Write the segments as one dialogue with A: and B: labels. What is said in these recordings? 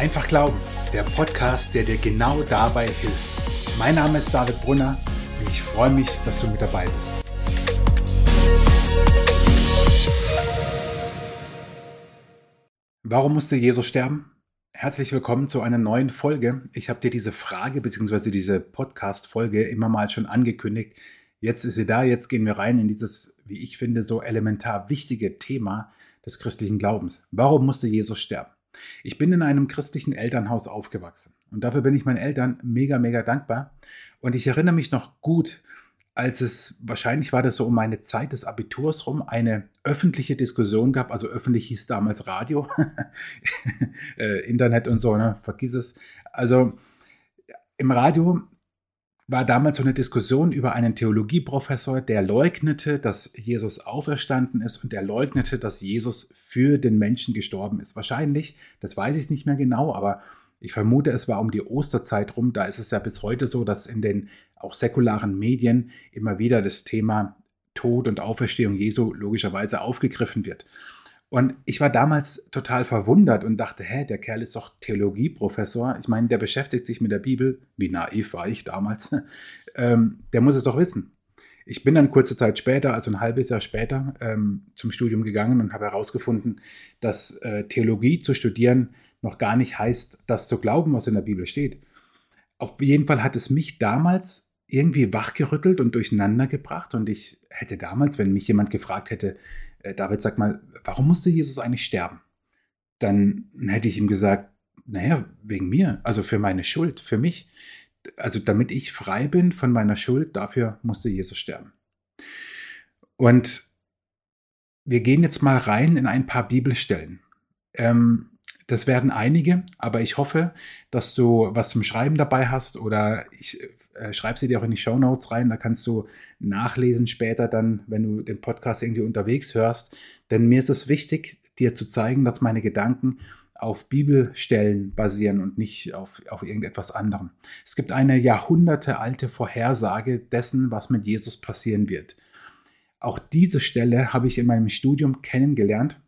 A: Einfach Glauben, der Podcast, der dir genau dabei hilft. Mein Name ist David Brunner und ich freue mich, dass du mit dabei bist. Warum musste Jesus sterben? Herzlich willkommen zu einer neuen Folge. Ich habe dir diese Frage bzw. diese Podcast-Folge immer mal schon angekündigt. Jetzt ist sie da, jetzt gehen wir rein in dieses, wie ich finde, so elementar wichtige Thema des christlichen Glaubens. Warum musste Jesus sterben? Ich bin in einem christlichen Elternhaus aufgewachsen und dafür bin ich meinen Eltern mega, mega dankbar. Und ich erinnere mich noch gut, als es, wahrscheinlich war das so um meine Zeit des Abiturs rum, eine öffentliche Diskussion gab, also öffentlich hieß damals Radio, äh, Internet und so, ne? vergiss es. Also im Radio war damals so eine Diskussion über einen Theologieprofessor, der leugnete, dass Jesus auferstanden ist und der leugnete, dass Jesus für den Menschen gestorben ist. Wahrscheinlich, das weiß ich nicht mehr genau, aber ich vermute, es war um die Osterzeit rum. Da ist es ja bis heute so, dass in den auch säkularen Medien immer wieder das Thema Tod und Auferstehung Jesu logischerweise aufgegriffen wird. Und ich war damals total verwundert und dachte, hä, der Kerl ist doch Theologieprofessor. Ich meine, der beschäftigt sich mit der Bibel. Wie naiv war ich damals? ähm, der muss es doch wissen. Ich bin dann kurze Zeit später, also ein halbes Jahr später, ähm, zum Studium gegangen und habe herausgefunden, dass äh, Theologie zu studieren noch gar nicht heißt, das zu glauben, was in der Bibel steht. Auf jeden Fall hat es mich damals irgendwie wachgerüttelt und durcheinander gebracht. Und ich hätte damals, wenn mich jemand gefragt hätte, David, sag mal, warum musste Jesus eigentlich sterben? Dann hätte ich ihm gesagt, naja, wegen mir, also für meine Schuld, für mich. Also damit ich frei bin von meiner Schuld, dafür musste Jesus sterben. Und wir gehen jetzt mal rein in ein paar Bibelstellen. Ähm, das werden einige, aber ich hoffe, dass du was zum Schreiben dabei hast oder ich äh, schreibe sie dir auch in die Show Notes rein. Da kannst du nachlesen später dann, wenn du den Podcast irgendwie unterwegs hörst. Denn mir ist es wichtig, dir zu zeigen, dass meine Gedanken auf Bibelstellen basieren und nicht auf, auf irgendetwas anderem. Es gibt eine jahrhundertealte Vorhersage dessen, was mit Jesus passieren wird. Auch diese Stelle habe ich in meinem Studium kennengelernt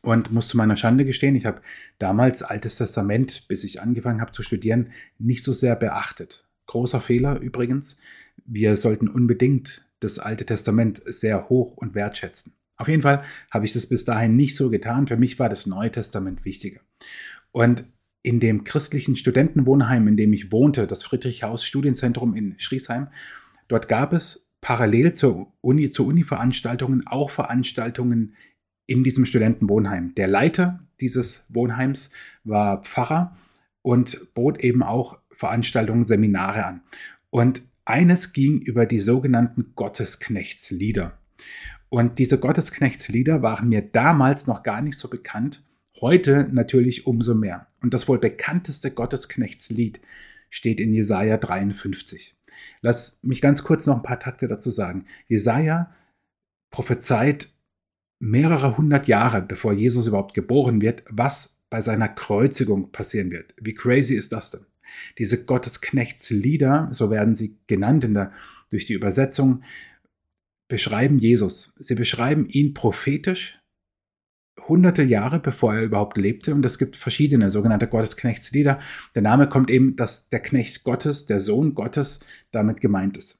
A: und muss zu meiner Schande gestehen, ich habe damals Altes Testament, bis ich angefangen habe zu studieren, nicht so sehr beachtet. Großer Fehler übrigens. Wir sollten unbedingt das Alte Testament sehr hoch und wertschätzen. Auf jeden Fall habe ich das bis dahin nicht so getan. Für mich war das Neue Testament wichtiger. Und in dem christlichen Studentenwohnheim, in dem ich wohnte, das Friedrichhaus Studienzentrum in Schriesheim, dort gab es parallel zur Uni, zu Uni-Veranstaltungen auch Veranstaltungen in diesem Studentenwohnheim. Der Leiter dieses Wohnheims war Pfarrer und bot eben auch Veranstaltungen, Seminare an. Und eines ging über die sogenannten Gottesknechtslieder. Und diese Gottesknechtslieder waren mir damals noch gar nicht so bekannt, heute natürlich umso mehr. Und das wohl bekannteste Gottesknechtslied steht in Jesaja 53. Lass mich ganz kurz noch ein paar Takte dazu sagen. Jesaja prophezeit mehrere hundert Jahre bevor Jesus überhaupt geboren wird, was bei seiner Kreuzigung passieren wird. Wie crazy ist das denn? Diese Gottesknechtslieder, so werden sie genannt in der, durch die Übersetzung, beschreiben Jesus. Sie beschreiben ihn prophetisch, hunderte Jahre bevor er überhaupt lebte. Und es gibt verschiedene sogenannte Gottesknechtslieder. Der Name kommt eben, dass der Knecht Gottes, der Sohn Gottes, damit gemeint ist.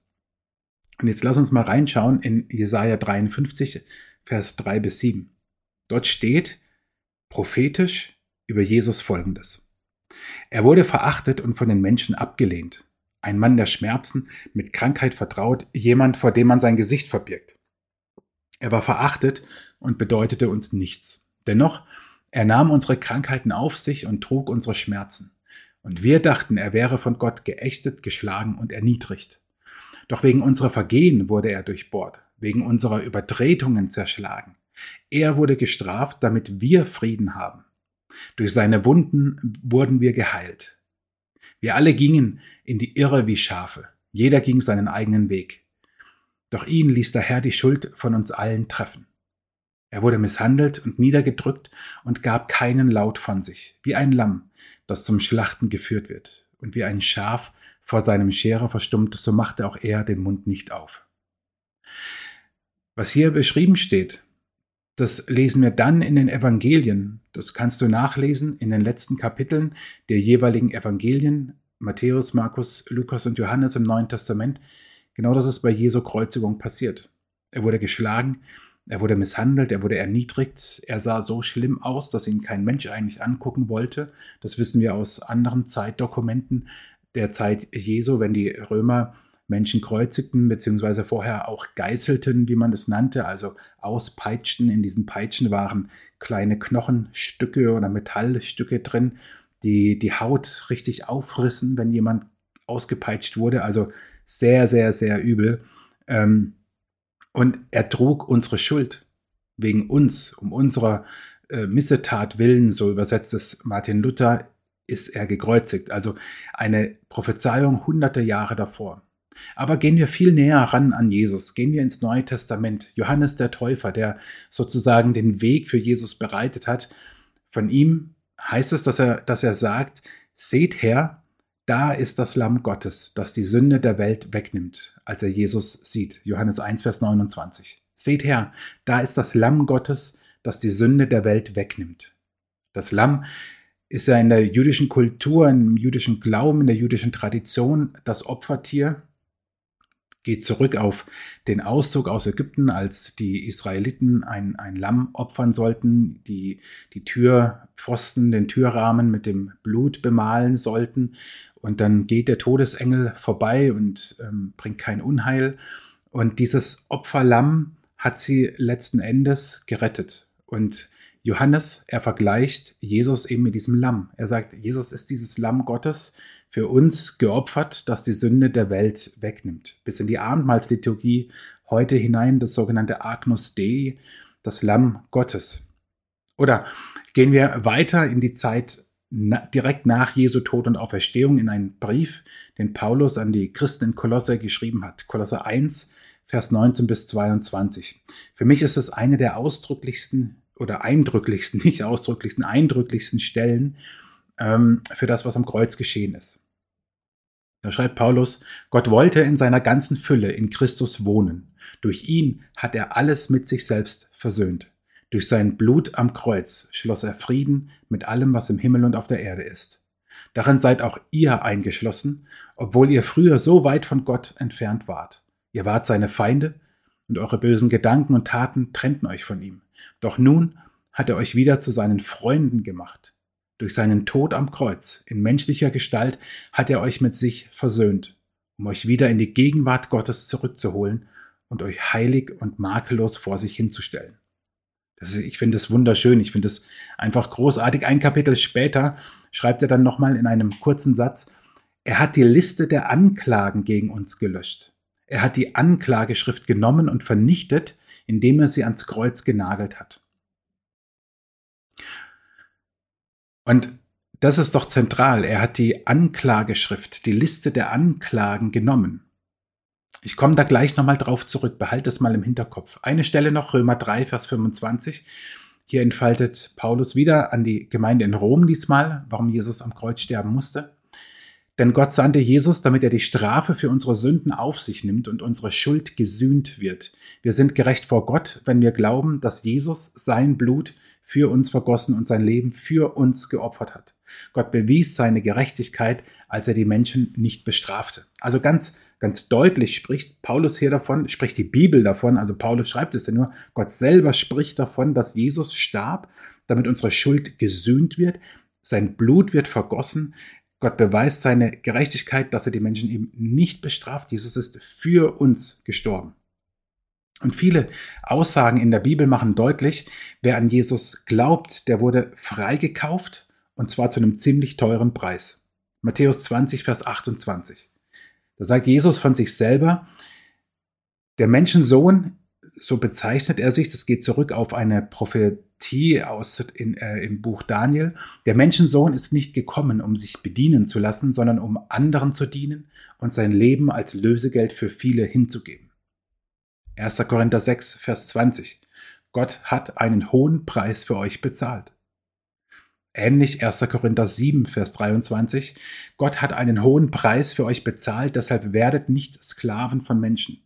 A: Und jetzt lass uns mal reinschauen in Jesaja 53, Vers 3 bis 7. Dort steht prophetisch über Jesus folgendes. Er wurde verachtet und von den Menschen abgelehnt. Ein Mann der Schmerzen, mit Krankheit vertraut, jemand, vor dem man sein Gesicht verbirgt. Er war verachtet und bedeutete uns nichts. Dennoch, er nahm unsere Krankheiten auf sich und trug unsere Schmerzen. Und wir dachten, er wäre von Gott geächtet, geschlagen und erniedrigt. Doch wegen unserer Vergehen wurde er durchbohrt, wegen unserer Übertretungen zerschlagen. Er wurde gestraft, damit wir Frieden haben. Durch seine Wunden wurden wir geheilt. Wir alle gingen in die Irre wie Schafe. Jeder ging seinen eigenen Weg. Doch ihn ließ der Herr die Schuld von uns allen treffen. Er wurde misshandelt und niedergedrückt und gab keinen Laut von sich, wie ein Lamm, das zum Schlachten geführt wird, und wie ein Schaf vor seinem Scherer verstummt, so machte auch er den Mund nicht auf. Was hier beschrieben steht, Das lesen wir dann in den Evangelien. Das kannst du nachlesen in den letzten Kapiteln der jeweiligen Evangelien, Matthäus, Markus, Lukas und Johannes im Neuen Testament. Genau das ist bei Jesu Kreuzigung passiert. Er wurde geschlagen, er wurde misshandelt, er wurde erniedrigt, er sah so schlimm aus, dass ihn kein Mensch eigentlich angucken wollte. Das wissen wir aus anderen Zeitdokumenten der Zeit Jesu, wenn die Römer Menschen kreuzigten, beziehungsweise vorher auch geißelten, wie man es nannte, also auspeitschten. In diesen Peitschen waren kleine Knochenstücke oder Metallstücke drin, die die Haut richtig aufrissen, wenn jemand ausgepeitscht wurde. Also sehr, sehr, sehr übel. Ähm, und er trug unsere Schuld wegen uns, um unserer äh, Missetat willen, so übersetzt es Martin Luther, ist er gekreuzigt. Also eine Prophezeiung hunderte Jahre davor. Aber gehen wir viel näher ran an Jesus, gehen wir ins Neue Testament. Johannes der Täufer, der sozusagen den Weg für Jesus bereitet hat, von ihm heißt es, dass er, dass er sagt, seht her, da ist das Lamm Gottes, das die Sünde der Welt wegnimmt, als er Jesus sieht. Johannes 1, Vers 29. Seht her, da ist das Lamm Gottes, das die Sünde der Welt wegnimmt. Das Lamm ist ja in der jüdischen Kultur, im jüdischen Glauben, in der jüdischen Tradition das Opfertier geht zurück auf den Auszug aus Ägypten, als die Israeliten ein, ein Lamm opfern sollten, die die Türpfosten, den Türrahmen mit dem Blut bemalen sollten. Und dann geht der Todesengel vorbei und ähm, bringt kein Unheil. Und dieses Opferlamm hat sie letzten Endes gerettet. Und Johannes, er vergleicht Jesus eben mit diesem Lamm. Er sagt, Jesus ist dieses Lamm Gottes, für uns geopfert, das die Sünde der Welt wegnimmt. Bis in die Abendmahlsliturgie heute hinein das sogenannte Agnus Dei, das Lamm Gottes. Oder gehen wir weiter in die Zeit direkt nach Jesu Tod und Auferstehung in einen Brief, den Paulus an die Christen in Kolosse geschrieben hat. Kolosse 1, Vers 19 bis 22. Für mich ist es eine der ausdrücklichsten oder eindrücklichsten, nicht ausdrücklichsten, eindrücklichsten Stellen ähm, für das, was am Kreuz geschehen ist. Da schreibt Paulus, Gott wollte in seiner ganzen Fülle in Christus wohnen. Durch ihn hat er alles mit sich selbst versöhnt. Durch sein Blut am Kreuz schloss er Frieden mit allem, was im Himmel und auf der Erde ist. Darin seid auch ihr eingeschlossen, obwohl ihr früher so weit von Gott entfernt wart. Ihr wart seine Feinde und eure bösen Gedanken und Taten trennten euch von ihm. Doch nun hat er euch wieder zu seinen Freunden gemacht. Durch seinen Tod am Kreuz in menschlicher Gestalt hat er euch mit sich versöhnt, um euch wieder in die Gegenwart Gottes zurückzuholen und euch heilig und makellos vor sich hinzustellen. Ist, ich finde es wunderschön, ich finde es einfach großartig. Ein Kapitel später schreibt er dann nochmal in einem kurzen Satz, er hat die Liste der Anklagen gegen uns gelöscht. Er hat die Anklageschrift genommen und vernichtet, indem er sie ans Kreuz genagelt hat. Und das ist doch zentral. Er hat die Anklageschrift, die Liste der Anklagen genommen. Ich komme da gleich nochmal drauf zurück, behalte es mal im Hinterkopf. Eine Stelle noch, Römer 3, Vers 25. Hier entfaltet Paulus wieder an die Gemeinde in Rom diesmal, warum Jesus am Kreuz sterben musste. Denn Gott sandte Jesus, damit er die Strafe für unsere Sünden auf sich nimmt und unsere Schuld gesühnt wird. Wir sind gerecht vor Gott, wenn wir glauben, dass Jesus sein Blut für uns vergossen und sein Leben für uns geopfert hat. Gott bewies seine Gerechtigkeit, als er die Menschen nicht bestrafte. Also ganz, ganz deutlich spricht Paulus hier davon, spricht die Bibel davon, also Paulus schreibt es ja nur, Gott selber spricht davon, dass Jesus starb, damit unsere Schuld gesühnt wird, sein Blut wird vergossen, Gott beweist seine Gerechtigkeit, dass er die Menschen eben nicht bestraft. Jesus ist für uns gestorben. Und viele Aussagen in der Bibel machen deutlich, wer an Jesus glaubt, der wurde freigekauft und zwar zu einem ziemlich teuren Preis. Matthäus 20, Vers 28. Da sagt Jesus von sich selber, der Menschensohn, so bezeichnet er sich, das geht zurück auf eine Prophetie aus in, äh, im Buch Daniel, der Menschensohn ist nicht gekommen, um sich bedienen zu lassen, sondern um anderen zu dienen und sein Leben als Lösegeld für viele hinzugeben. 1. Korinther 6, Vers 20. Gott hat einen hohen Preis für euch bezahlt. Ähnlich 1. Korinther 7, Vers 23. Gott hat einen hohen Preis für euch bezahlt, deshalb werdet nicht Sklaven von Menschen.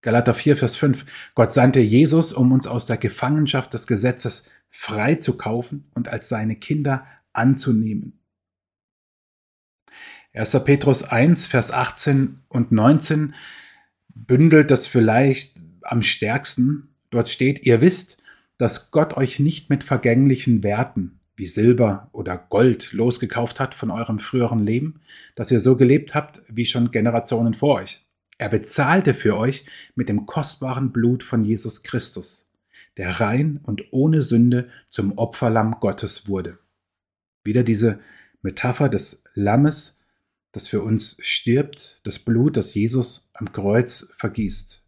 A: Galater 4, Vers 5. Gott sandte Jesus, um uns aus der Gefangenschaft des Gesetzes frei zu kaufen und als seine Kinder anzunehmen. 1. Petrus 1, Vers 18 und 19 bündelt das vielleicht am stärksten. Dort steht, ihr wisst, dass Gott euch nicht mit vergänglichen Werten wie Silber oder Gold losgekauft hat von eurem früheren Leben, dass ihr so gelebt habt wie schon Generationen vor euch. Er bezahlte für euch mit dem kostbaren Blut von Jesus Christus, der rein und ohne Sünde zum Opferlamm Gottes wurde. Wieder diese Metapher des Lammes, das für uns stirbt, das Blut, das Jesus am Kreuz vergießt.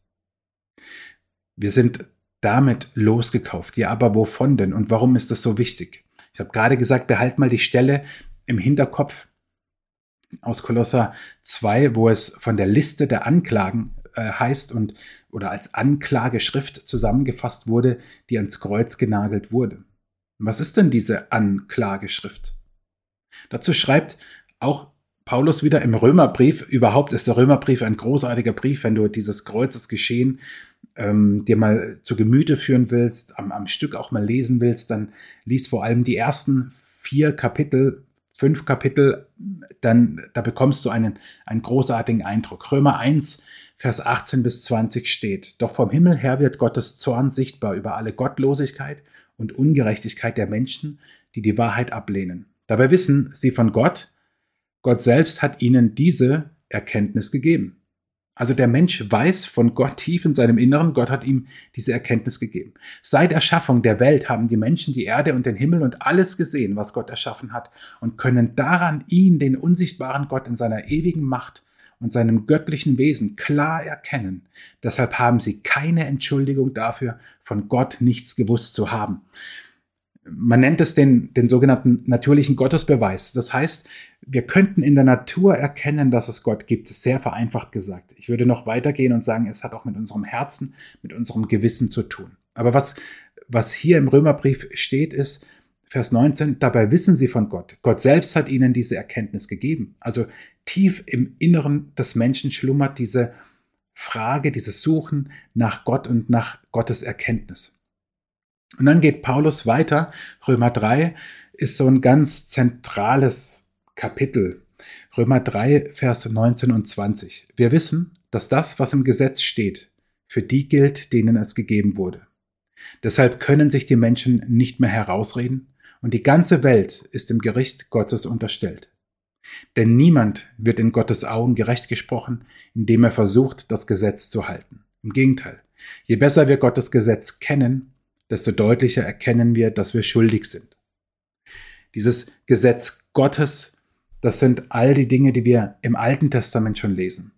A: Wir sind damit losgekauft. Ja, aber wovon denn und warum ist das so wichtig? Ich habe gerade gesagt, behalt mal die Stelle im Hinterkopf aus Kolosser 2, wo es von der Liste der Anklagen äh, heißt und oder als Anklageschrift zusammengefasst wurde, die ans Kreuz genagelt wurde. Was ist denn diese Anklageschrift? Dazu schreibt auch Paulus wieder im Römerbrief. Überhaupt ist der Römerbrief ein großartiger Brief, wenn du dieses Kreuzesgeschehen ähm, dir mal zu Gemüte führen willst, am, am Stück auch mal lesen willst, dann liest vor allem die ersten vier Kapitel, fünf Kapitel, dann da bekommst du einen, einen großartigen Eindruck. Römer 1, Vers 18 bis 20 steht, Doch vom Himmel her wird Gottes Zorn sichtbar über alle Gottlosigkeit und Ungerechtigkeit der Menschen, die die Wahrheit ablehnen. Dabei wissen sie von Gott, Gott selbst hat ihnen diese Erkenntnis gegeben. Also der Mensch weiß von Gott tief in seinem Inneren, Gott hat ihm diese Erkenntnis gegeben. Seit Erschaffung der Welt haben die Menschen die Erde und den Himmel und alles gesehen, was Gott erschaffen hat, und können daran ihn, den unsichtbaren Gott in seiner ewigen Macht und seinem göttlichen Wesen klar erkennen. Deshalb haben sie keine Entschuldigung dafür, von Gott nichts gewusst zu haben man nennt es den, den sogenannten natürlichen Gottesbeweis. Das heißt, wir könnten in der Natur erkennen, dass es Gott gibt, sehr vereinfacht gesagt. Ich würde noch weitergehen und sagen, es hat auch mit unserem Herzen, mit unserem Gewissen zu tun. Aber was, was hier im Römerbrief steht, ist, Vers 19, dabei wissen sie von Gott. Gott selbst hat ihnen diese Erkenntnis gegeben. Also tief im Inneren des Menschen schlummert diese Frage, dieses Suchen nach Gott und nach Gottes Erkenntnis. Und dann geht Paulus weiter. Römer 3 ist so ein ganz zentrales Kapitel. Römer 3, Vers 19 und 20. Wir wissen, dass das, was im Gesetz steht, für die gilt, denen es gegeben wurde. Deshalb können sich die Menschen nicht mehr herausreden und die ganze Welt ist dem Gericht Gottes unterstellt. Denn niemand wird in Gottes Augen gerecht gesprochen, indem er versucht, das Gesetz zu halten. Im Gegenteil, je besser wir Gottes Gesetz kennen, desto deutlicher erkennen wir, dass wir schuldig sind. Dieses Gesetz Gottes, das sind all die Dinge, die wir im Alten Testament schon lesen.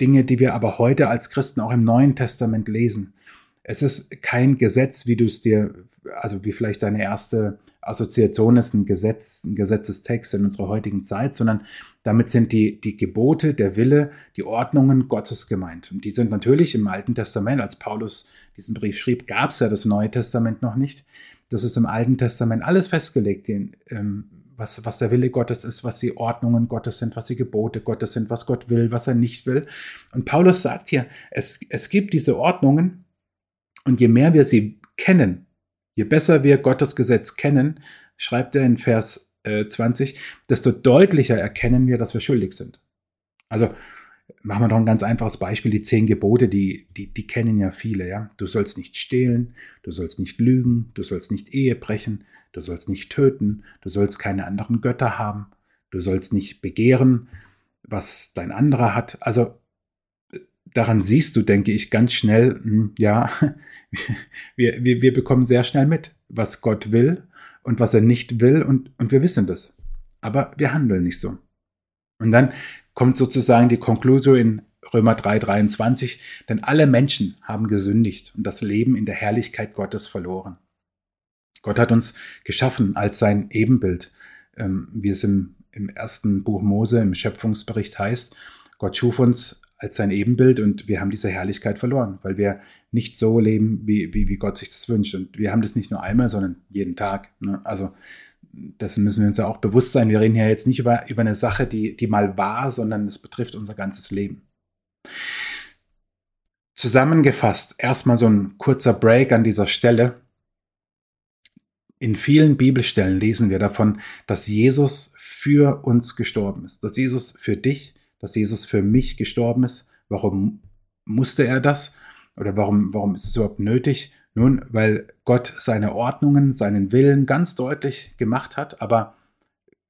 A: Dinge, die wir aber heute als Christen auch im Neuen Testament lesen. Es ist kein Gesetz, wie du es dir, also wie vielleicht deine erste Assoziation ist, ein Gesetz, ein Gesetzestext in unserer heutigen Zeit, sondern damit sind die, die Gebote, der Wille, die Ordnungen Gottes gemeint. Und die sind natürlich im Alten Testament, als Paulus diesen Brief schrieb, gab es ja das Neue Testament noch nicht. Das ist im Alten Testament alles festgelegt, den, ähm, was, was der Wille Gottes ist, was die Ordnungen Gottes sind, was die Gebote Gottes sind, was Gott will, was er nicht will. Und Paulus sagt hier, es, es gibt diese Ordnungen und je mehr wir sie kennen, je besser wir Gottes Gesetz kennen, schreibt er in Vers 20, äh, desto deutlicher erkennen wir, dass wir schuldig sind. Also machen wir doch ein ganz einfaches Beispiel, die zehn Gebote, die, die, die kennen ja viele, ja. Du sollst nicht stehlen, du sollst nicht lügen, du sollst nicht Ehe brechen, du sollst nicht töten, du sollst keine anderen Götter haben, du sollst nicht begehren, was dein anderer hat. Also daran siehst du, denke ich, ganz schnell, hm, ja, wir, wir, wir bekommen sehr schnell mit, was Gott will und was er nicht will und, und wir wissen das. Aber wir handeln nicht so. Und dann kommt sozusagen die Konklusion in Römer 3, 23, denn alle Menschen haben gesündigt und das Leben in der Herrlichkeit Gottes verloren. Gott hat uns geschaffen als sein Ebenbild, ähm, wie es im, im ersten Buch Mose im Schöpfungsbericht heißt. Gott schuf uns als sein Ebenbild und wir haben diese Herrlichkeit verloren, weil wir nicht so leben, wie, wie, wie Gott sich das wünscht. Und wir haben das nicht nur einmal, sondern jeden Tag. Ne? Also dessen müssen wir uns ja auch bewusst sein. Wir reden ja jetzt nicht über, über eine Sache, die, die mal war, sondern es betrifft unser ganzes Leben. Zusammengefasst, erstmal so ein kurzer Break an dieser Stelle. In vielen Bibelstellen lesen wir davon, dass Jesus für uns gestorben ist, dass Jesus für dich, dass Jesus für mich gestorben ist. Warum musste er das? Oder warum, warum ist es überhaupt nötig? Nun, weil Gott seine Ordnungen, seinen Willen ganz deutlich gemacht hat, aber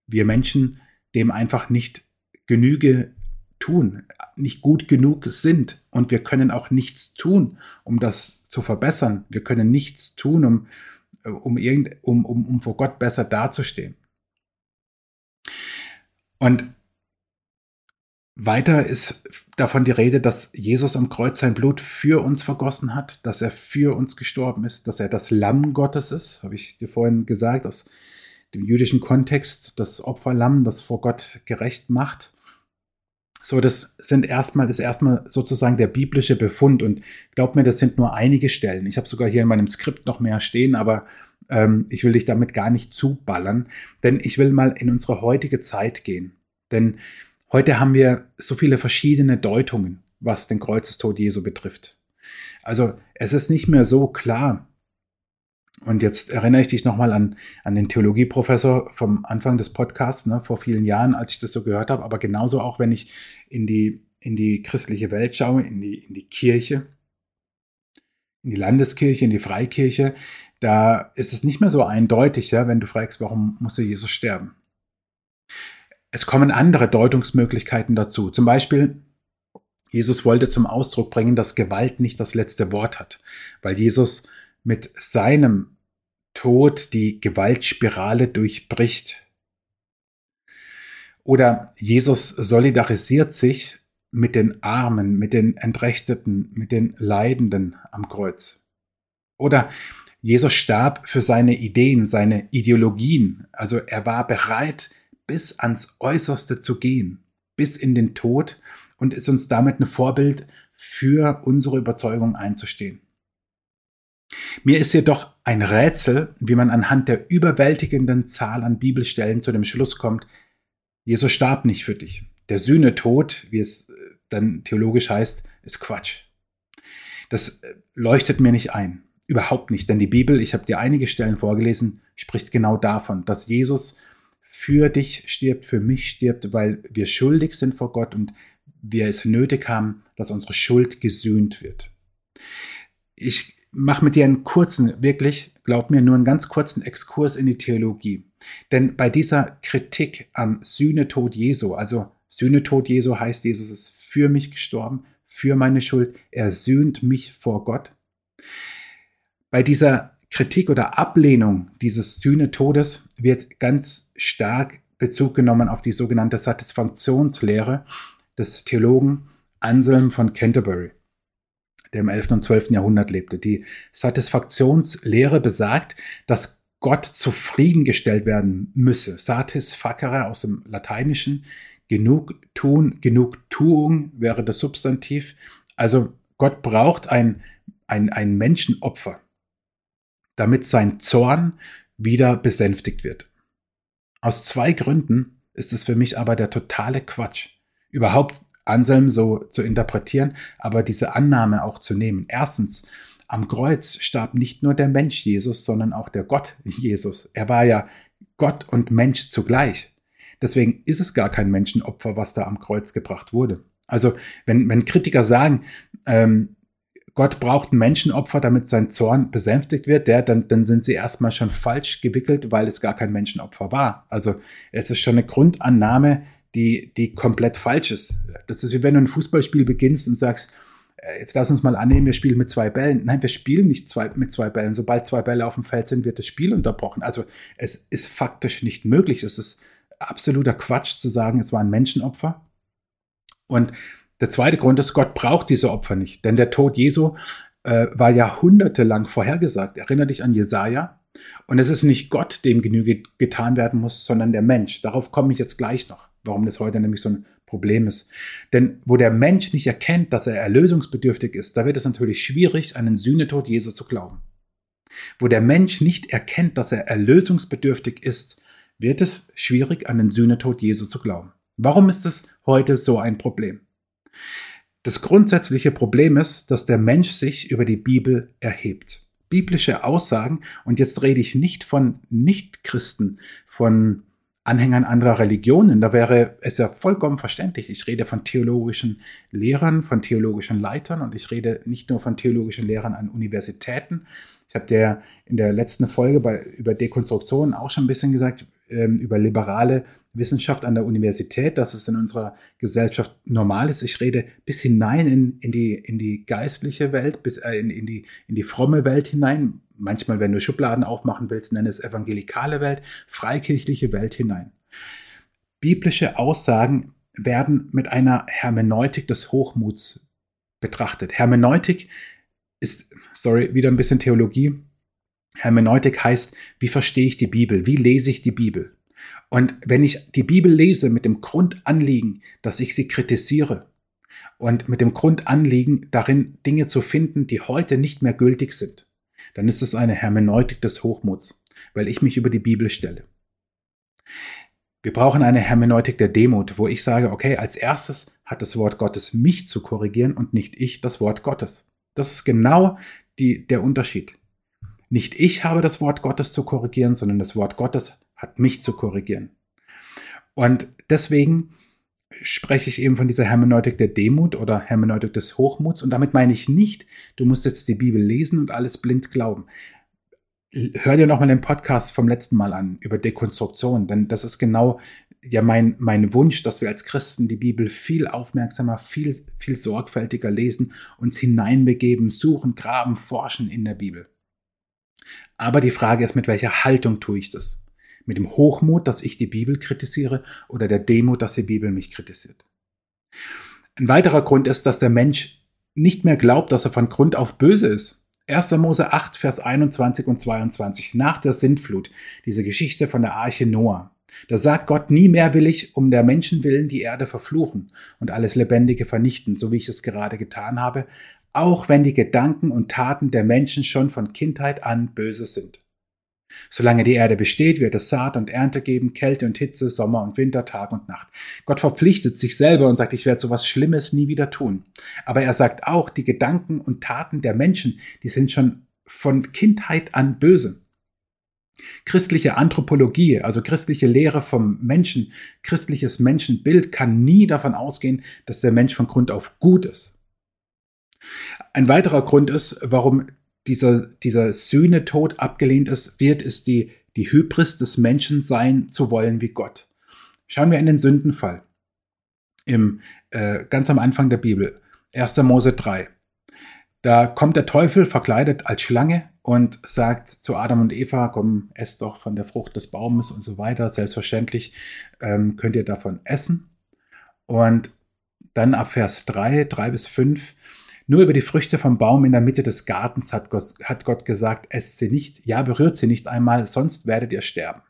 A: wir Menschen dem einfach nicht Genüge tun, nicht gut genug sind und wir können auch nichts tun, um das zu verbessern. Wir können nichts tun, um, um, irgend, um, um, um vor Gott besser dazustehen. Und weiter ist davon die Rede, dass Jesus am Kreuz sein Blut für uns vergossen hat, dass er für uns gestorben ist, dass er das Lamm Gottes ist, habe ich dir vorhin gesagt, aus dem jüdischen Kontext, das Opferlamm, das vor Gott gerecht macht. So, das sind erstmal, ist erstmal sozusagen der biblische Befund und glaub mir, das sind nur einige Stellen. Ich habe sogar hier in meinem Skript noch mehr stehen, aber ähm, ich will dich damit gar nicht zuballern, denn ich will mal in unsere heutige Zeit gehen. Denn heute haben wir so viele verschiedene Deutungen, was den Kreuzestod Jesu betrifft. Also es ist nicht mehr so klar, und jetzt erinnere ich dich nochmal an, an den Theologieprofessor vom Anfang des Podcasts, ne, vor vielen Jahren, als ich das so gehört habe, aber genauso auch, wenn ich in die, in die christliche Welt schaue, in die, in die Kirche, in die Landeskirche, in die Freikirche, da ist es nicht mehr so eindeutig, ja, wenn du fragst, warum musste Jesus sterben. Es kommen andere Deutungsmöglichkeiten dazu. Zum Beispiel, Jesus wollte zum Ausdruck bringen, dass Gewalt nicht das letzte Wort hat, weil Jesus mit seinem Tod die Gewaltspirale durchbricht. Oder Jesus solidarisiert sich mit den Armen, mit den Entrechteten, mit den Leidenden am Kreuz. Oder Jesus starb für seine Ideen, seine Ideologien. Also er war bereit, bis ans Äußerste zu gehen, bis in den Tod und ist uns damit ein Vorbild für unsere Überzeugung einzustehen. Mir ist jedoch ein Rätsel, wie man anhand der überwältigenden Zahl an Bibelstellen zu dem Schluss kommt, Jesus starb nicht für dich. Der Sühnetod, wie es äh, dann theologisch heißt, ist Quatsch. Das äh, leuchtet mir nicht ein. Überhaupt nicht. Denn die Bibel, ich habe dir einige Stellen vorgelesen, spricht genau davon, dass Jesus für dich stirbt, für mich stirbt, weil wir schuldig sind vor Gott und wir es nötig haben, dass unsere Schuld gesühnt wird. Ich mach mit dir einen kurzen, wirklich, glaub mir, nur einen ganz kurzen Exkurs in die Theologie. Denn bei dieser Kritik am Sühnetod Jesu, also Sühnetod Jesu heißt, Jesus ist für mich gestorben, für meine Schuld, er sühnt mich vor Gott. Bei dieser Kritik oder Ablehnung dieses Sühnetodes wird ganz stark Bezug genommen auf die sogenannte Satisfaktionslehre des Theologen Anselm von Canterbury der im 11. und 12. Jahrhundert lebte. Die Satisfaktionslehre besagt, dass Gott zufriedengestellt werden müsse. Satisfacere aus dem Lateinischen. Genug tun, genug Tuung wäre das Substantiv. Also Gott braucht ein, ein, ein Menschenopfer, damit sein Zorn wieder besänftigt wird. Aus zwei Gründen ist es für mich aber der totale Quatsch, überhaupt Anselm so zu interpretieren, aber diese Annahme auch zu nehmen. Erstens, am Kreuz starb nicht nur der Mensch Jesus, sondern auch der Gott Jesus. Er war ja Gott und Mensch zugleich. Deswegen ist es gar kein Menschenopfer, was da am Kreuz gebracht wurde. Also wenn, wenn Kritiker sagen, ähm, Gott braucht ein Menschenopfer, damit sein Zorn besänftigt wird, der, dann, dann sind sie erstmal schon falsch gewickelt, weil es gar kein Menschenopfer war. Also es ist schon eine Grundannahme, die, die komplett falsch ist. Das ist wie wenn du ein Fußballspiel beginnst und sagst, äh, jetzt lass uns mal annehmen, wir spielen mit zwei Bällen. Nein, wir spielen nicht zwei, mit zwei Bällen. Sobald zwei Bälle auf dem Feld sind, wird das Spiel unterbrochen. Also es ist faktisch nicht möglich. Es ist absoluter Quatsch zu sagen, es war ein Menschenopfer. Und der zweite Grund ist, Gott braucht diese Opfer nicht. Denn der Tod Jesu äh, war jahrhundertelang vorhergesagt. Erinnere dich an Jesaja. Und es ist nicht Gott, dem Genüge getan werden muss, sondern der Mensch. Darauf komme ich jetzt gleich noch warum das heute nämlich so ein Problem ist. Denn wo der Mensch nicht erkennt, dass er erlösungsbedürftig ist, da wird es natürlich schwierig, an den Sühnetod Jesu zu glauben. Wo der Mensch nicht erkennt, dass er erlösungsbedürftig ist, wird es schwierig, an den Sühnetod Jesu zu glauben. Warum ist es heute so ein Problem? Das grundsätzliche Problem ist, dass der Mensch sich über die Bibel erhebt. Biblische Aussagen, und jetzt rede ich nicht von Nichtchristen, von Anhängern anderer Religionen, da wäre es ja vollkommen verständlich. Ich rede von theologischen Lehrern, von theologischen Leitern und ich rede nicht nur von theologischen Lehrern an Universitäten. Ich habe dir in der letzten Folge bei, über Dekonstruktion auch schon ein bisschen gesagt, ähm, über liberale Wissenschaft an der Universität, dass es in unserer Gesellschaft normal ist. Ich rede bis hinein in, in, die, in die geistliche Welt, bis äh, in, in, die, in die fromme Welt hinein. Manchmal, wenn du Schubladen aufmachen willst, nenne es evangelikale Welt, freikirchliche Welt hinein. Biblische Aussagen werden mit einer Hermeneutik des Hochmuts betrachtet. Hermeneutik ist, sorry, wieder ein bisschen Theologie. Hermeneutik heißt, wie verstehe ich die Bibel? Wie lese ich die Bibel? Und wenn ich die Bibel lese mit dem Grundanliegen, dass ich sie kritisiere und mit dem Grundanliegen darin Dinge zu finden, die heute nicht mehr gültig sind, dann ist es eine Hermeneutik des Hochmuts, weil ich mich über die Bibel stelle. Wir brauchen eine Hermeneutik der Demut, wo ich sage, okay, als erstes hat das Wort Gottes mich zu korrigieren und nicht ich das Wort Gottes. Das ist genau die, der Unterschied. Nicht ich habe das Wort Gottes zu korrigieren, sondern das Wort Gottes hat mich zu korrigieren. Und deswegen spreche ich eben von dieser Hermeneutik der Demut oder Hermeneutik des Hochmuts. Und damit meine ich nicht, du musst jetzt die Bibel lesen und alles blind glauben. Hör dir nochmal den Podcast vom letzten Mal an über Dekonstruktion, denn das ist genau ja mein, mein Wunsch, dass wir als Christen die Bibel viel aufmerksamer, viel, viel sorgfältiger lesen, uns hineinbegeben, suchen, graben, forschen in der Bibel. Aber die Frage ist, mit welcher Haltung tue ich das? Mit dem Hochmut, dass ich die Bibel kritisiere oder der Demut, dass die Bibel mich kritisiert. Ein weiterer Grund ist, dass der Mensch nicht mehr glaubt, dass er von Grund auf böse ist. 1. Mose 8, Vers 21 und 22, nach der Sintflut, diese Geschichte von der Arche Noah. Da sagt Gott, nie mehr will ich um der Menschen willen die Erde verfluchen und alles Lebendige vernichten, so wie ich es gerade getan habe, auch wenn die Gedanken und Taten der Menschen schon von Kindheit an böse sind. Solange die Erde besteht, wird es Saat und Ernte geben, Kälte und Hitze, Sommer und Winter, Tag und Nacht. Gott verpflichtet sich selber und sagt, ich werde so was Schlimmes nie wieder tun. Aber er sagt auch, die Gedanken und Taten der Menschen, die sind schon von Kindheit an böse. Christliche Anthropologie, also christliche Lehre vom Menschen, christliches Menschenbild kann nie davon ausgehen, dass der Mensch von Grund auf gut ist. Ein weiterer Grund ist, warum dieser, dieser Sühnetod abgelehnt ist, wird es die, die Hybris des Menschen sein, zu wollen wie Gott. Schauen wir in den Sündenfall. Im, äh, ganz am Anfang der Bibel, 1. Mose 3. Da kommt der Teufel verkleidet als Schlange und sagt zu Adam und Eva, komm, esst doch von der Frucht des Baumes und so weiter. Selbstverständlich ähm, könnt ihr davon essen. Und dann ab Vers 3, 3 bis 5, nur über die Früchte vom Baum in der Mitte des Gartens hat Gott, gesagt, esst sie nicht, ja, berührt sie nicht einmal, sonst werdet ihr sterben.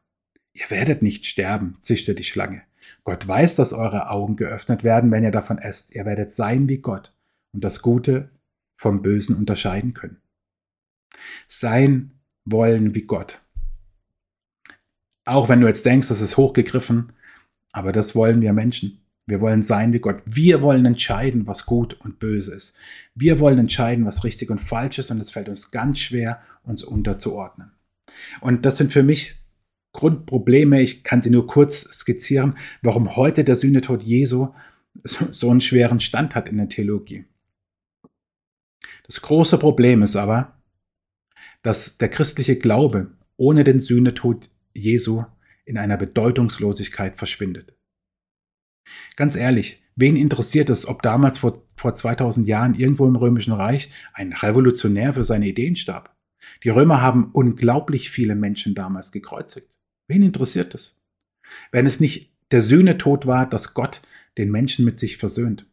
A: Ihr werdet nicht sterben, zischte die Schlange. Gott weiß, dass eure Augen geöffnet werden, wenn ihr davon esst. Ihr werdet sein wie Gott und das Gute vom Bösen unterscheiden können. Sein wollen wie Gott. Auch wenn du jetzt denkst, das ist hochgegriffen, aber das wollen wir Menschen. Wir wollen sein wie Gott. Wir wollen entscheiden, was gut und böse ist. Wir wollen entscheiden, was richtig und falsch ist und es fällt uns ganz schwer, uns unterzuordnen. Und das sind für mich Grundprobleme. Ich kann sie nur kurz skizzieren, warum heute der Sühnetod Jesu so einen schweren Stand hat in der Theologie. Das große Problem ist aber, dass der christliche Glaube ohne den Sühnetod Jesu in einer Bedeutungslosigkeit verschwindet. Ganz ehrlich, wen interessiert es, ob damals vor, vor 2000 Jahren irgendwo im Römischen Reich ein Revolutionär für seine Ideen starb? Die Römer haben unglaublich viele Menschen damals gekreuzigt. Wen interessiert es? Wenn es nicht der Sühnetod war, dass Gott den Menschen mit sich versöhnt.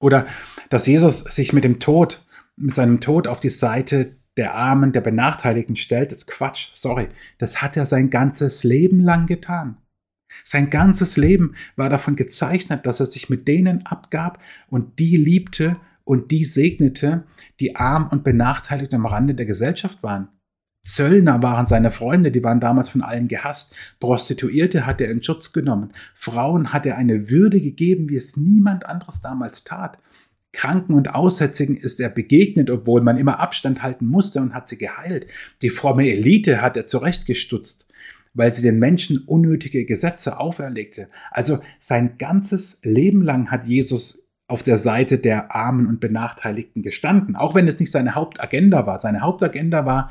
A: Oder dass Jesus sich mit dem Tod, mit seinem Tod auf die Seite der Armen, der Benachteiligten stellt, ist Quatsch. Sorry. Das hat er sein ganzes Leben lang getan. Sein ganzes Leben war davon gezeichnet, dass er sich mit denen abgab und die liebte und die segnete, die arm und benachteiligt am Rande der Gesellschaft waren. Zöllner waren seine Freunde, die waren damals von allen gehasst. Prostituierte hat er in Schutz genommen. Frauen hat er eine Würde gegeben, wie es niemand anderes damals tat. Kranken und Aussätzigen ist er begegnet, obwohl man immer Abstand halten musste und hat sie geheilt. Die fromme Elite hat er zurechtgestutzt, weil sie den Menschen unnötige Gesetze auferlegte. Also sein ganzes Leben lang hat Jesus auf der Seite der Armen und Benachteiligten gestanden, auch wenn es nicht seine Hauptagenda war. Seine Hauptagenda war,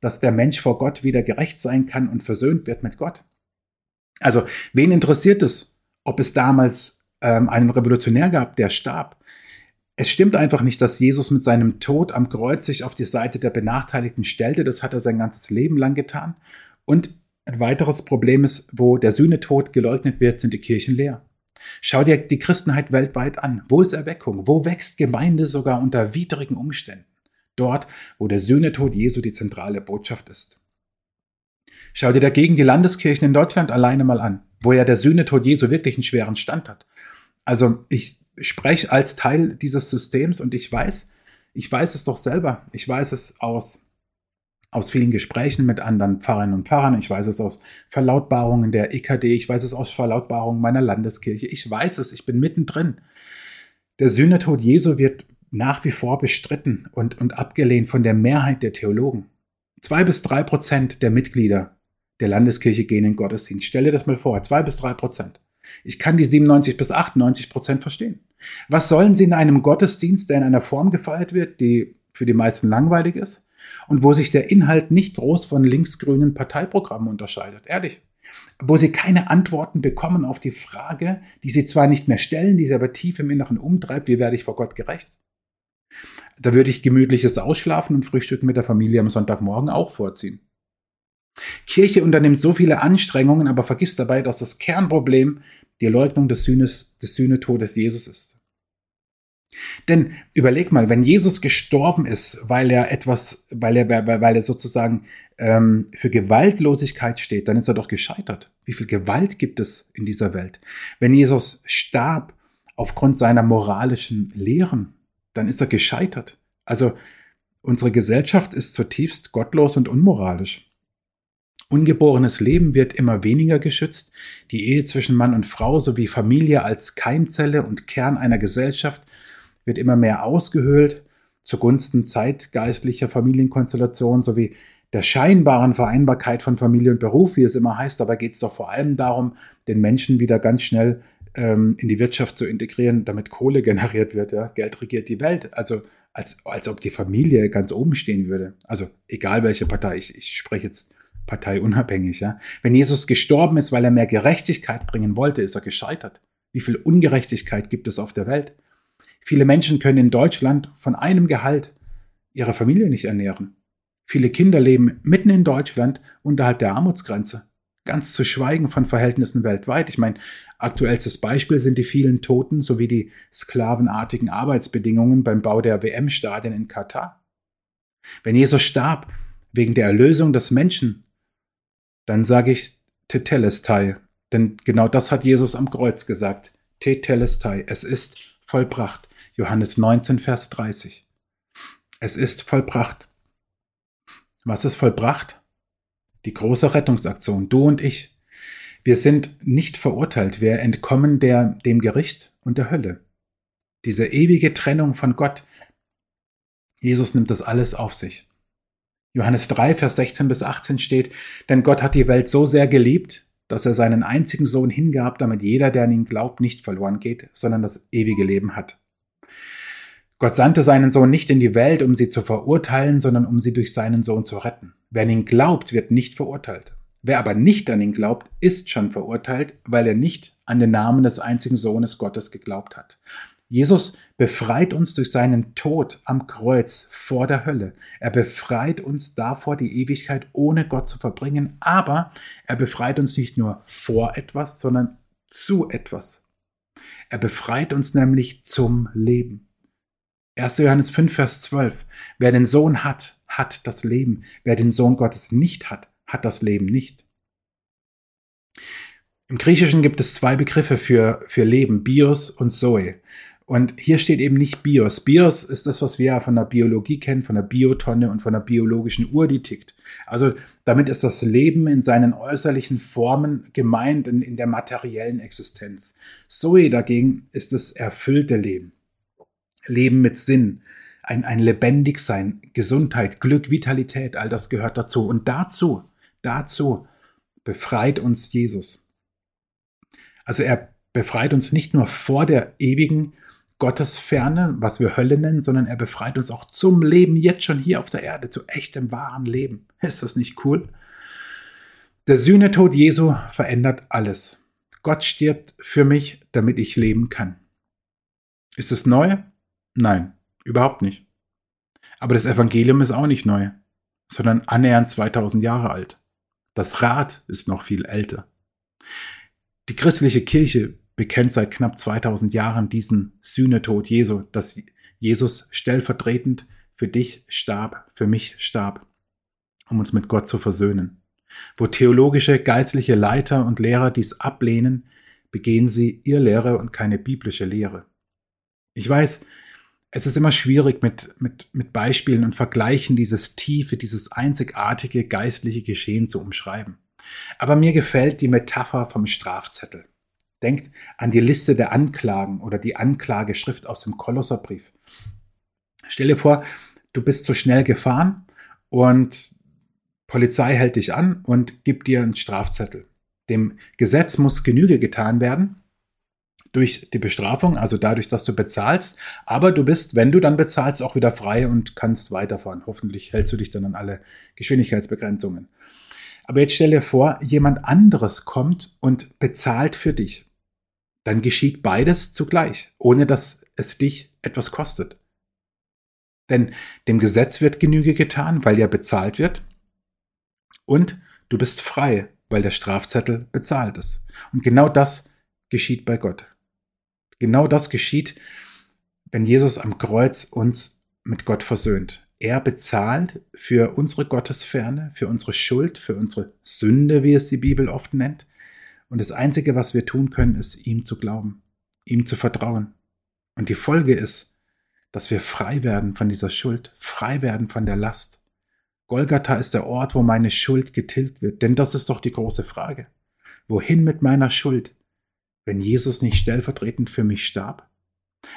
A: dass der Mensch vor Gott wieder gerecht sein kann und versöhnt wird mit Gott. Also, wen interessiert es, ob es damals ähm, einen Revolutionär gab, der starb? Es stimmt einfach nicht, dass Jesus mit seinem Tod am Kreuz sich auf die Seite der Benachteiligten stellte. Das hat er sein ganzes Leben lang getan. Und ein weiteres Problem ist, wo der Sühnetod geleugnet wird, sind die Kirchen leer. Schau dir die Christenheit weltweit an. Wo ist Erweckung? Wo wächst Gemeinde sogar unter widrigen Umständen? Dort, wo der Sühnetod Jesu die zentrale Botschaft ist. Schau dir dagegen die Landeskirchen in Deutschland alleine mal an, wo ja der Sühnetod Jesu wirklich einen schweren Stand hat. Also ich spreche als Teil dieses Systems und ich weiß, ich weiß es doch selber. Ich weiß es aus aus vielen Gesprächen mit anderen Pfarrerinnen und Pfarrern, ich weiß es aus Verlautbarungen der EKD, ich weiß es aus Verlautbarungen meiner Landeskirche, ich weiß es, ich bin mittendrin. Der Sühnetod Jesu wird nach wie vor bestritten und, und abgelehnt von der Mehrheit der Theologen. Zwei bis drei Prozent der Mitglieder der Landeskirche gehen in Gottesdienst. Stell dir das mal vor, zwei bis drei Prozent. Ich kann die 97 bis 98 Prozent verstehen. Was sollen sie in einem Gottesdienst, der in einer Form gefeiert wird, die für die meisten langweilig ist? Und wo sich der Inhalt nicht groß von linksgrünen Parteiprogrammen unterscheidet. Ehrlich. Wo sie keine Antworten bekommen auf die Frage, die sie zwar nicht mehr stellen, die sie aber tief im Inneren umtreibt, wie werde ich vor Gott gerecht? Da würde ich gemütliches Ausschlafen und Frühstücken mit der Familie am Sonntagmorgen auch vorziehen. Kirche unternimmt so viele Anstrengungen, aber vergisst dabei, dass das Kernproblem die Leugnung des, Sühnes, des Sühnetodes Jesus ist. Denn überleg mal, wenn Jesus gestorben ist, weil er etwas, weil er, weil er sozusagen ähm, für Gewaltlosigkeit steht, dann ist er doch gescheitert. Wie viel Gewalt gibt es in dieser Welt? Wenn Jesus starb aufgrund seiner moralischen Lehren, dann ist er gescheitert. Also unsere Gesellschaft ist zutiefst gottlos und unmoralisch. Ungeborenes Leben wird immer weniger geschützt. Die Ehe zwischen Mann und Frau sowie Familie als Keimzelle und Kern einer Gesellschaft wird immer mehr ausgehöhlt zugunsten zeitgeistlicher Familienkonstellationen sowie der scheinbaren Vereinbarkeit von Familie und Beruf, wie es immer heißt. Dabei geht es doch vor allem darum, den Menschen wieder ganz schnell ähm, in die Wirtschaft zu integrieren, damit Kohle generiert wird. Ja? Geld regiert die Welt. Also als, als ob die Familie ganz oben stehen würde. Also egal welche Partei, ich, ich spreche jetzt parteiunabhängig. Ja? Wenn Jesus gestorben ist, weil er mehr Gerechtigkeit bringen wollte, ist er gescheitert. Wie viel Ungerechtigkeit gibt es auf der Welt? Viele Menschen können in Deutschland von einem Gehalt ihre Familie nicht ernähren. Viele Kinder leben mitten in Deutschland unterhalb der Armutsgrenze. Ganz zu schweigen von Verhältnissen weltweit. Ich meine, aktuellstes Beispiel sind die vielen Toten sowie die sklavenartigen Arbeitsbedingungen beim Bau der WM-Stadien in Katar. Wenn Jesus starb wegen der Erlösung des Menschen, dann sage ich Tetelestai, denn genau das hat Jesus am Kreuz gesagt. Tetelestai, es ist vollbracht. Johannes 19, Vers 30. Es ist vollbracht. Was ist vollbracht? Die große Rettungsaktion, du und ich. Wir sind nicht verurteilt, wir entkommen der, dem Gericht und der Hölle. Diese ewige Trennung von Gott. Jesus nimmt das alles auf sich. Johannes 3, Vers 16 bis 18 steht, denn Gott hat die Welt so sehr geliebt, dass er seinen einzigen Sohn hingab, damit jeder, der an ihn glaubt, nicht verloren geht, sondern das ewige Leben hat. Gott sandte seinen Sohn nicht in die Welt, um sie zu verurteilen, sondern um sie durch seinen Sohn zu retten. Wer an ihn glaubt, wird nicht verurteilt. Wer aber nicht an ihn glaubt, ist schon verurteilt, weil er nicht an den Namen des einzigen Sohnes Gottes geglaubt hat. Jesus befreit uns durch seinen Tod am Kreuz vor der Hölle. Er befreit uns davor, die Ewigkeit ohne Gott zu verbringen, aber er befreit uns nicht nur vor etwas, sondern zu etwas. Er befreit uns nämlich zum Leben. 1. Johannes 5, Vers 12. Wer den Sohn hat, hat das Leben. Wer den Sohn Gottes nicht hat, hat das Leben nicht. Im Griechischen gibt es zwei Begriffe für, für Leben, Bios und Zoe. Und hier steht eben nicht BIOS. BIOS ist das, was wir ja von der Biologie kennen, von der Biotonne und von der biologischen Uhr, die tickt. Also damit ist das Leben in seinen äußerlichen Formen gemeint, in, in der materiellen Existenz. Zoe dagegen ist das erfüllte Leben. Leben mit Sinn, ein, ein Lebendigsein, Gesundheit, Glück, Vitalität, all das gehört dazu. Und dazu, dazu befreit uns Jesus. Also er befreit uns nicht nur vor der ewigen Gottesferne, was wir Hölle nennen, sondern er befreit uns auch zum Leben jetzt schon hier auf der Erde, zu echtem, wahren Leben. Ist das nicht cool? Der Sühnetod Jesu verändert alles. Gott stirbt für mich, damit ich leben kann. Ist es neu? Nein, überhaupt nicht. Aber das Evangelium ist auch nicht neu, sondern annähernd 2000 Jahre alt. Das Rad ist noch viel älter. Die christliche Kirche bekennt seit knapp 2000 Jahren diesen Sühnetod Jesu, dass Jesus stellvertretend für dich starb, für mich starb, um uns mit Gott zu versöhnen. Wo theologische, geistliche Leiter und Lehrer dies ablehnen, begehen sie ihr Lehre und keine biblische Lehre. Ich weiß, es ist immer schwierig mit, mit, mit Beispielen und Vergleichen dieses tiefe, dieses einzigartige geistliche Geschehen zu umschreiben. Aber mir gefällt die Metapher vom Strafzettel. Denkt an die Liste der Anklagen oder die Anklageschrift aus dem Kolosserbrief. Stell dir vor, du bist zu schnell gefahren und Polizei hält dich an und gibt dir einen Strafzettel. Dem Gesetz muss Genüge getan werden durch die Bestrafung, also dadurch, dass du bezahlst. Aber du bist, wenn du dann bezahlst, auch wieder frei und kannst weiterfahren. Hoffentlich hältst du dich dann an alle Geschwindigkeitsbegrenzungen. Aber jetzt stell dir vor, jemand anderes kommt und bezahlt für dich dann geschieht beides zugleich, ohne dass es dich etwas kostet. Denn dem Gesetz wird Genüge getan, weil ja bezahlt wird, und du bist frei, weil der Strafzettel bezahlt ist. Und genau das geschieht bei Gott. Genau das geschieht, wenn Jesus am Kreuz uns mit Gott versöhnt. Er bezahlt für unsere Gottesferne, für unsere Schuld, für unsere Sünde, wie es die Bibel oft nennt. Und das Einzige, was wir tun können, ist ihm zu glauben, ihm zu vertrauen. Und die Folge ist, dass wir frei werden von dieser Schuld, frei werden von der Last. Golgatha ist der Ort, wo meine Schuld getilgt wird, denn das ist doch die große Frage. Wohin mit meiner Schuld, wenn Jesus nicht stellvertretend für mich starb?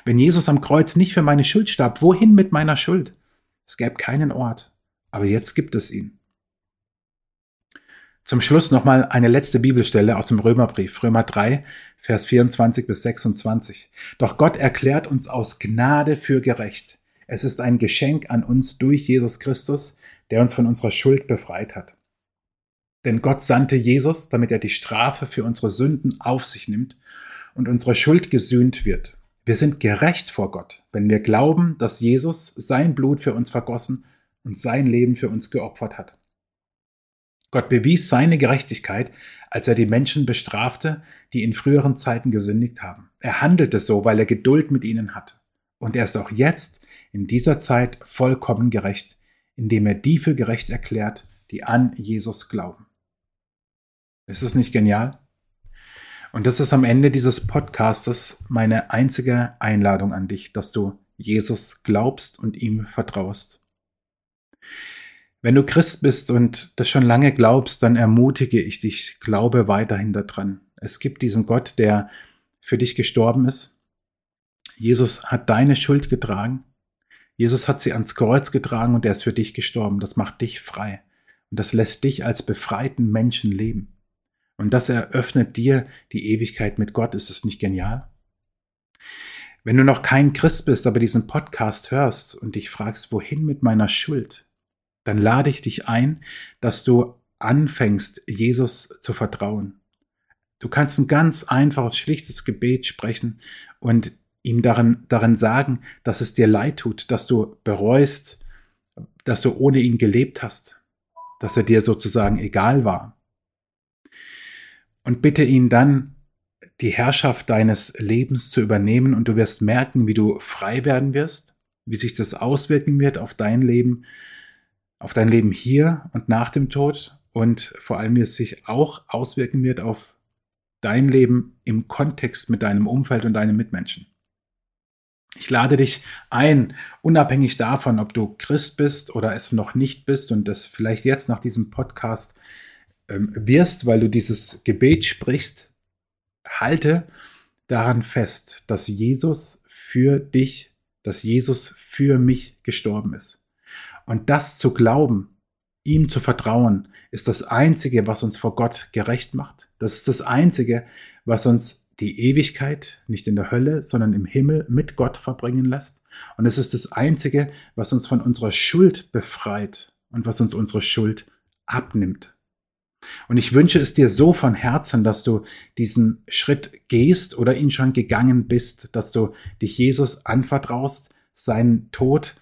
A: Wenn Jesus am Kreuz nicht für meine Schuld starb, wohin mit meiner Schuld? Es gäbe keinen Ort, aber jetzt gibt es ihn. Zum Schluss nochmal eine letzte Bibelstelle aus dem Römerbrief, Römer 3, Vers 24 bis 26. Doch Gott erklärt uns aus Gnade für gerecht. Es ist ein Geschenk an uns durch Jesus Christus, der uns von unserer Schuld befreit hat. Denn Gott sandte Jesus, damit er die Strafe für unsere Sünden auf sich nimmt und unsere Schuld gesühnt wird. Wir sind gerecht vor Gott, wenn wir glauben, dass Jesus sein Blut für uns vergossen und sein Leben für uns geopfert hat. Gott bewies seine Gerechtigkeit, als er die Menschen bestrafte, die in früheren Zeiten gesündigt haben. Er handelte so, weil er Geduld mit ihnen hat. Und er ist auch jetzt in dieser Zeit vollkommen gerecht, indem er die für gerecht erklärt, die an Jesus glauben. Ist es nicht genial? Und das ist am Ende dieses Podcastes meine einzige Einladung an dich, dass du Jesus glaubst und ihm vertraust. Wenn du Christ bist und das schon lange glaubst, dann ermutige ich dich, glaube weiterhin daran. Es gibt diesen Gott, der für dich gestorben ist. Jesus hat deine Schuld getragen. Jesus hat sie ans Kreuz getragen und er ist für dich gestorben. Das macht dich frei. Und das lässt dich als befreiten Menschen leben. Und das eröffnet dir die Ewigkeit mit Gott. Ist es nicht genial? Wenn du noch kein Christ bist, aber diesen Podcast hörst und dich fragst, wohin mit meiner Schuld, dann lade ich dich ein, dass du anfängst, Jesus zu vertrauen. Du kannst ein ganz einfaches, schlichtes Gebet sprechen und ihm darin, darin sagen, dass es dir leid tut, dass du bereust, dass du ohne ihn gelebt hast, dass er dir sozusagen egal war. Und bitte ihn dann, die Herrschaft deines Lebens zu übernehmen und du wirst merken, wie du frei werden wirst, wie sich das auswirken wird auf dein Leben auf dein Leben hier und nach dem Tod und vor allem, wie es sich auch auswirken wird auf dein Leben im Kontext mit deinem Umfeld und deinen Mitmenschen. Ich lade dich ein, unabhängig davon, ob du Christ bist oder es noch nicht bist und das vielleicht jetzt nach diesem Podcast ähm, wirst, weil du dieses Gebet sprichst, halte daran fest, dass Jesus für dich, dass Jesus für mich gestorben ist. Und das zu glauben, ihm zu vertrauen, ist das Einzige, was uns vor Gott gerecht macht. Das ist das Einzige, was uns die Ewigkeit nicht in der Hölle, sondern im Himmel mit Gott verbringen lässt. Und es ist das Einzige, was uns von unserer Schuld befreit und was uns unsere Schuld abnimmt. Und ich wünsche es dir so von Herzen, dass du diesen Schritt gehst oder ihn schon gegangen bist, dass du dich Jesus anvertraust, seinen Tod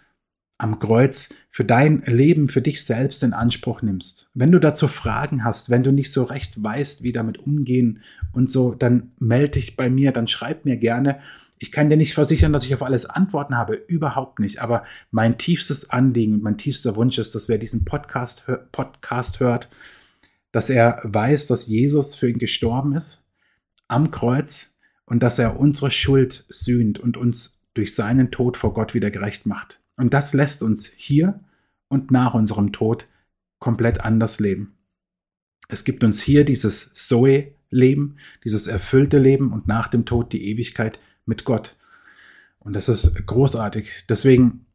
A: am Kreuz für dein Leben, für dich selbst in Anspruch nimmst. Wenn du dazu Fragen hast, wenn du nicht so recht weißt, wie damit umgehen und so, dann melde dich bei mir, dann schreib mir gerne. Ich kann dir nicht versichern, dass ich auf alles Antworten habe, überhaupt nicht. Aber mein tiefstes Anliegen und mein tiefster Wunsch ist, dass wer diesen Podcast, Podcast hört, dass er weiß, dass Jesus für ihn gestorben ist am Kreuz und dass er unsere Schuld sühnt und uns durch seinen Tod vor Gott wieder gerecht macht. Und das lässt uns hier und nach unserem Tod komplett anders leben. Es gibt uns hier dieses Zoe-Leben, dieses erfüllte Leben und nach dem Tod die Ewigkeit mit Gott. Und das ist großartig. Deswegen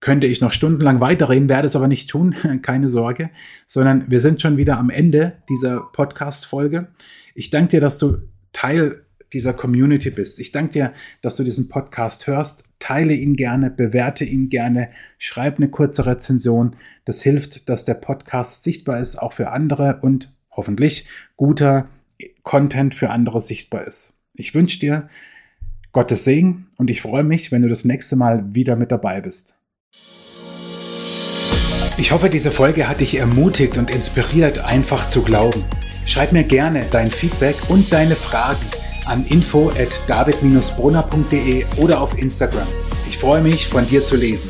A: könnte ich noch stundenlang weiterreden, werde es aber nicht tun, keine Sorge, sondern wir sind schon wieder am Ende dieser Podcast-Folge. Ich danke dir, dass du Teil dieser Community bist. Ich danke dir, dass du diesen Podcast hörst. Teile ihn gerne, bewerte ihn gerne, schreib eine kurze Rezension. Das hilft, dass der Podcast sichtbar ist, auch für andere und hoffentlich guter Content für andere sichtbar ist. Ich wünsche dir Gottes Segen und ich freue mich, wenn du das nächste Mal wieder mit dabei bist. Ich hoffe, diese Folge hat dich ermutigt und inspiriert, einfach zu glauben. Schreib mir gerne dein Feedback und deine Fragen an info at david-brunner.de oder auf Instagram. Ich freue mich, von dir zu lesen.